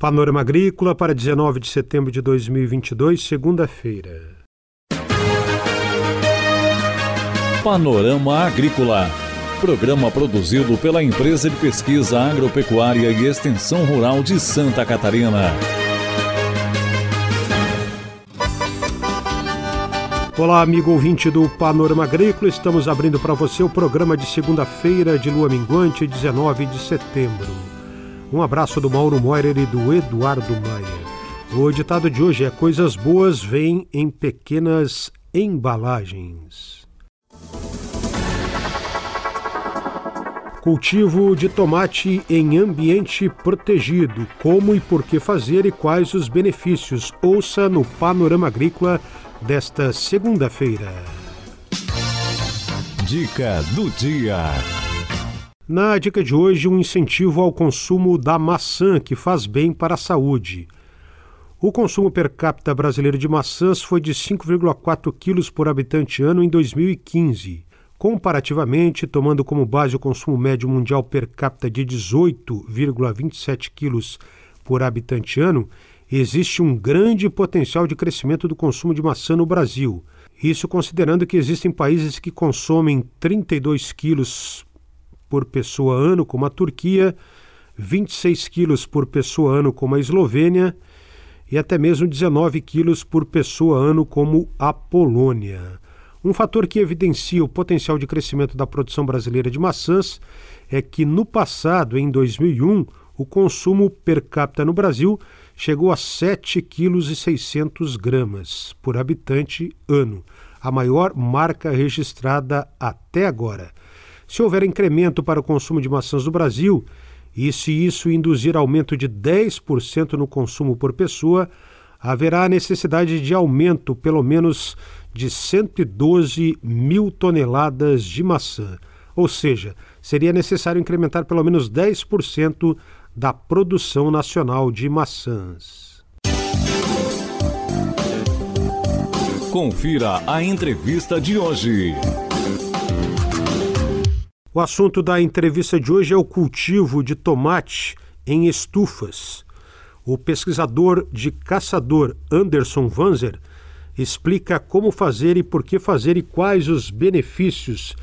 Panorama Agrícola para 19 de setembro de 2022, segunda-feira. Panorama Agrícola. Programa produzido pela Empresa de Pesquisa Agropecuária e Extensão Rural de Santa Catarina. Olá, amigo ouvinte do Panorama Agrícola. Estamos abrindo para você o programa de segunda-feira de lua minguante, 19 de setembro. Um abraço do Mauro Moirer e do Eduardo Maia. O ditado de hoje é: Coisas boas vêm em pequenas embalagens. Cultivo de tomate em ambiente protegido. Como e por que fazer e quais os benefícios? Ouça no Panorama Agrícola desta segunda-feira. Dica do dia. Na dica de hoje, um incentivo ao consumo da maçã, que faz bem para a saúde. O consumo per capita brasileiro de maçãs foi de 5,4 quilos por habitante ano em 2015. Comparativamente, tomando como base o consumo médio mundial per capita de 18,27 quilos por habitante ano, existe um grande potencial de crescimento do consumo de maçã no Brasil. Isso considerando que existem países que consomem 32 quilos por pessoa ano, como a Turquia, 26 quilos por pessoa ano, como a Eslovênia, e até mesmo 19 quilos por pessoa ano, como a Polônia. Um fator que evidencia o potencial de crescimento da produção brasileira de maçãs é que no passado, em 2001, o consumo per capita no Brasil chegou a 7,6 kg por habitante ano, a maior marca registrada até agora. Se houver incremento para o consumo de maçãs no Brasil, e se isso induzir aumento de 10% no consumo por pessoa, haverá necessidade de aumento pelo menos de 112 mil toneladas de maçã. Ou seja, seria necessário incrementar pelo menos 10% da produção nacional de maçãs. Confira a entrevista de hoje. O assunto da entrevista de hoje é o cultivo de tomate em estufas. O pesquisador de caçador Anderson Vanzer explica como fazer e por que fazer e quais os benefícios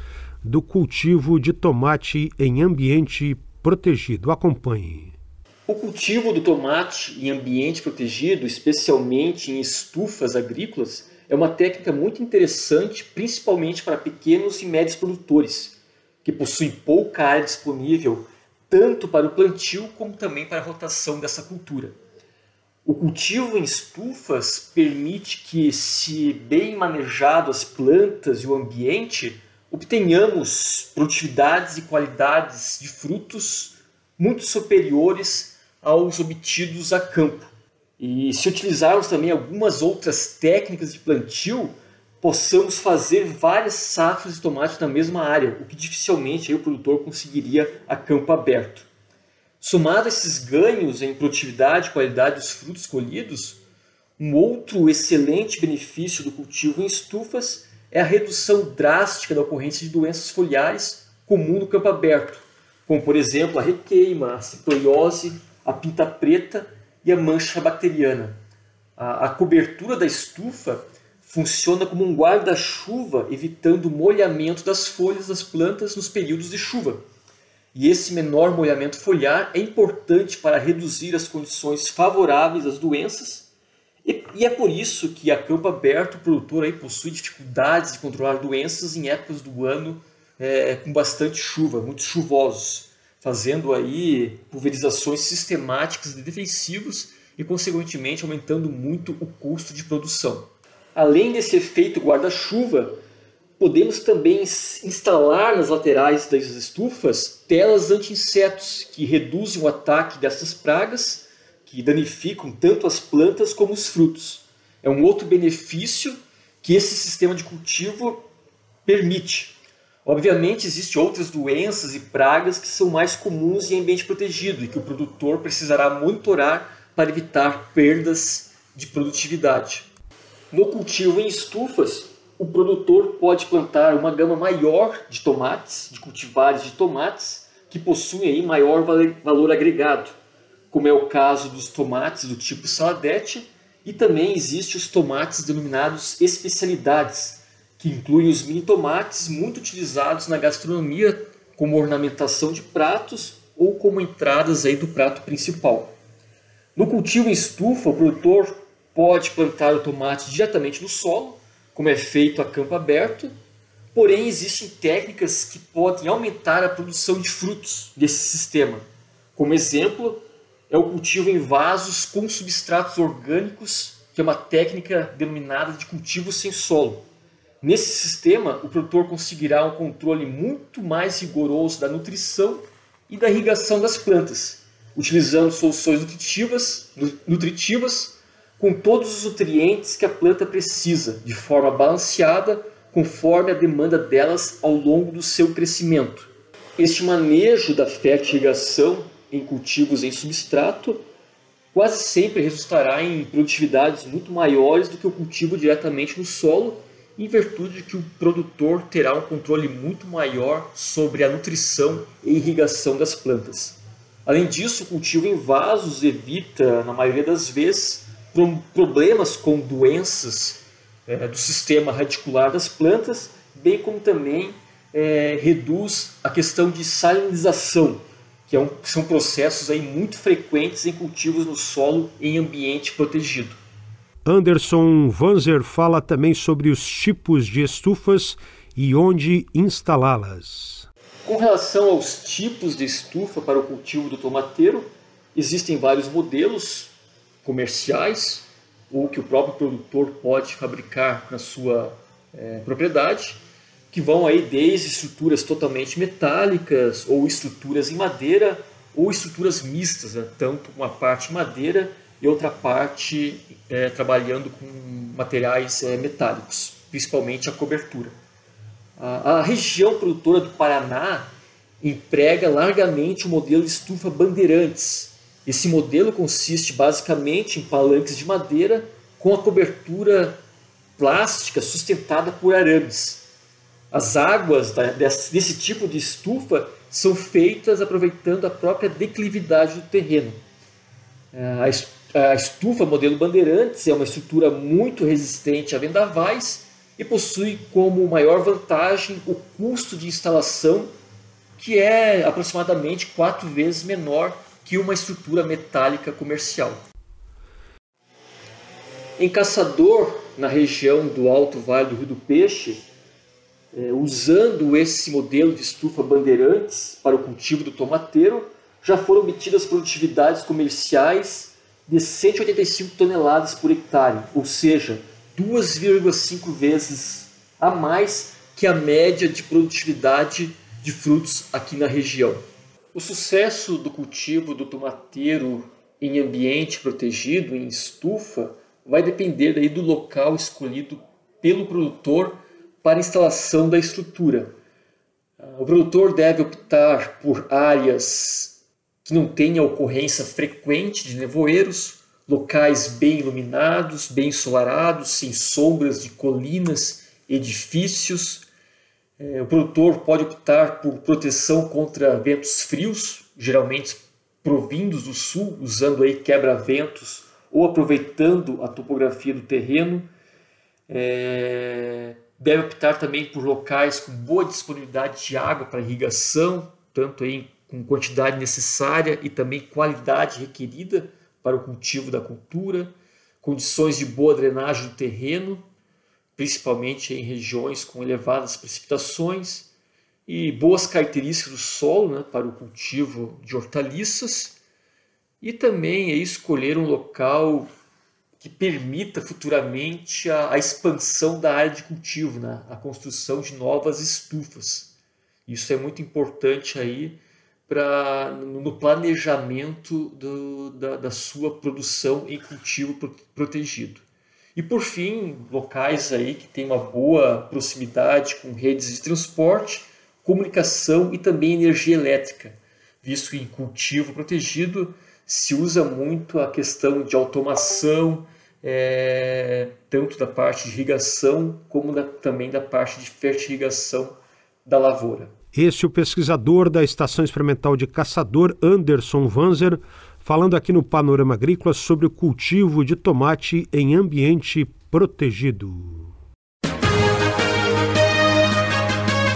do cultivo de tomate em ambiente protegido. Acompanhe. O cultivo do tomate em ambiente protegido, especialmente em estufas agrícolas, é uma técnica muito interessante, principalmente para pequenos e médios produtores que possui pouca área disponível tanto para o plantio como também para a rotação dessa cultura. O cultivo em estufas permite que, se bem manejado as plantas e o ambiente, obtenhamos produtividades e qualidades de frutos muito superiores aos obtidos a campo. E se utilizarmos também algumas outras técnicas de plantio, possamos fazer várias safras de tomate na mesma área, o que dificilmente o produtor conseguiria a campo aberto. Somado a esses ganhos em produtividade e qualidade dos frutos colhidos, um outro excelente benefício do cultivo em estufas é a redução drástica da ocorrência de doenças foliares comum no campo aberto, como por exemplo a requeima, a ciploiose, a pinta preta e a mancha bacteriana. A, a cobertura da estufa funciona como um guarda-chuva, evitando o molhamento das folhas das plantas nos períodos de chuva. E esse menor molhamento foliar é importante para reduzir as condições favoráveis às doenças. E, e é por isso que a campo aberto, produtor aí possui dificuldades de controlar doenças em épocas do ano é, com bastante chuva, muito chuvosos, fazendo aí pulverizações sistemáticas de defensivos e, consequentemente, aumentando muito o custo de produção. Além desse efeito guarda-chuva, podemos também instalar nas laterais das estufas telas anti-insetos que reduzem o ataque dessas pragas que danificam tanto as plantas como os frutos. É um outro benefício que esse sistema de cultivo permite. Obviamente, existem outras doenças e pragas que são mais comuns em ambiente protegido e que o produtor precisará monitorar para evitar perdas de produtividade. No cultivo em estufas, o produtor pode plantar uma gama maior de tomates, de cultivares de tomates, que possuem aí maior valor agregado, como é o caso dos tomates do tipo saladete, e também existem os tomates denominados especialidades, que incluem os mini tomates muito utilizados na gastronomia como ornamentação de pratos ou como entradas aí do prato principal. No cultivo em estufa, o produtor pode plantar o tomate diretamente no solo, como é feito a campo aberto, porém existem técnicas que podem aumentar a produção de frutos desse sistema. Como exemplo, é o cultivo em vasos com substratos orgânicos, que é uma técnica denominada de cultivo sem solo. Nesse sistema, o produtor conseguirá um controle muito mais rigoroso da nutrição e da irrigação das plantas, utilizando soluções nutritivas, nutritivas com todos os nutrientes que a planta precisa, de forma balanceada, conforme a demanda delas ao longo do seu crescimento. Este manejo da fertirrigação em cultivos em substrato quase sempre resultará em produtividades muito maiores do que o cultivo diretamente no solo, em virtude de que o produtor terá um controle muito maior sobre a nutrição e irrigação das plantas. Além disso, o cultivo em vasos evita, na maioria das vezes, problemas com doenças é, do sistema radicular das plantas, bem como também é, reduz a questão de salinização, que é um, são processos aí muito frequentes em cultivos no solo em ambiente protegido. Anderson Vanzer fala também sobre os tipos de estufas e onde instalá-las. Com relação aos tipos de estufa para o cultivo do tomateiro, existem vários modelos comerciais ou que o próprio produtor pode fabricar na sua é, propriedade que vão aí desde estruturas totalmente metálicas ou estruturas em madeira ou estruturas mistas, né? tanto uma parte madeira e outra parte é, trabalhando com materiais é, metálicos, principalmente a cobertura. A, a, região produtora do Paraná emprega largamente o modelo de estufa Bandeirantes. Esse modelo consiste basicamente em palanques de madeira com a cobertura plástica sustentada por arames. As águas desse tipo de estufa são feitas aproveitando a própria declividade do terreno. É, a estufa modelo Bandeirantes é uma estrutura muito resistente a vendavais e possui como maior vantagem o custo de instalação, que é aproximadamente quatro vezes menor que uma estrutura metálica comercial. Em Caçador, na região do Alto Vale do Rio do Peixe, é, usando esse modelo de estufa Bandeirantes para o cultivo do tomateiro, já foram obtidas produtividades comerciais de 185 toneladas por hectare, ou seja, 2,5 vezes a mais que a média de produtividade de frutos aqui na região. O sucesso do cultivo do tomateiro em ambiente protegido, em estufa, vai depender daí do local escolhido pelo produtor para instalação da estrutura. O produtor deve optar por áreas que não tenham ocorrência frequente de nevoeiros, locais bem iluminados, bem ensolarados, sem sombras de colinas, edifícios. É, o produtor pode optar por proteção contra ventos frios, geralmente provindos do sul, usando aí quebra-ventos ou aproveitando a topografia do terreno. É, Deve optar também por locais com boa disponibilidade de água para irrigação, tanto aí com quantidade necessária e também qualidade requerida para o cultivo da cultura, condições de boa drenagem do terreno, principalmente em regiões com elevadas precipitações, e boas características do solo né, para o cultivo de hortaliças, e também escolher um local que permita futuramente a, a, expansão da área de cultivo, né? a construção de novas estufas. Isso é muito importante aí para no planejamento do, da, da, sua produção em cultivo protegido. E por fim, locais aí que têm uma boa proximidade com redes de transporte, comunicação e também energia elétrica, visto que em cultivo protegido se usa muito a questão de automação, é, tanto da parte de irrigação como da, também da parte de fertirrigação da lavoura. Esse é o pesquisador da Estação Experimental de Caçador, Anderson Vanzer, falando aqui no Panorama Agrícola sobre o cultivo de tomate em ambiente protegido.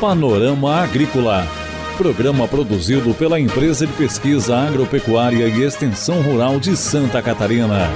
Panorama Agrícola. Programa produzido pela Empresa de Pesquisa Agropecuária e Extensão Rural de Santa Catarina.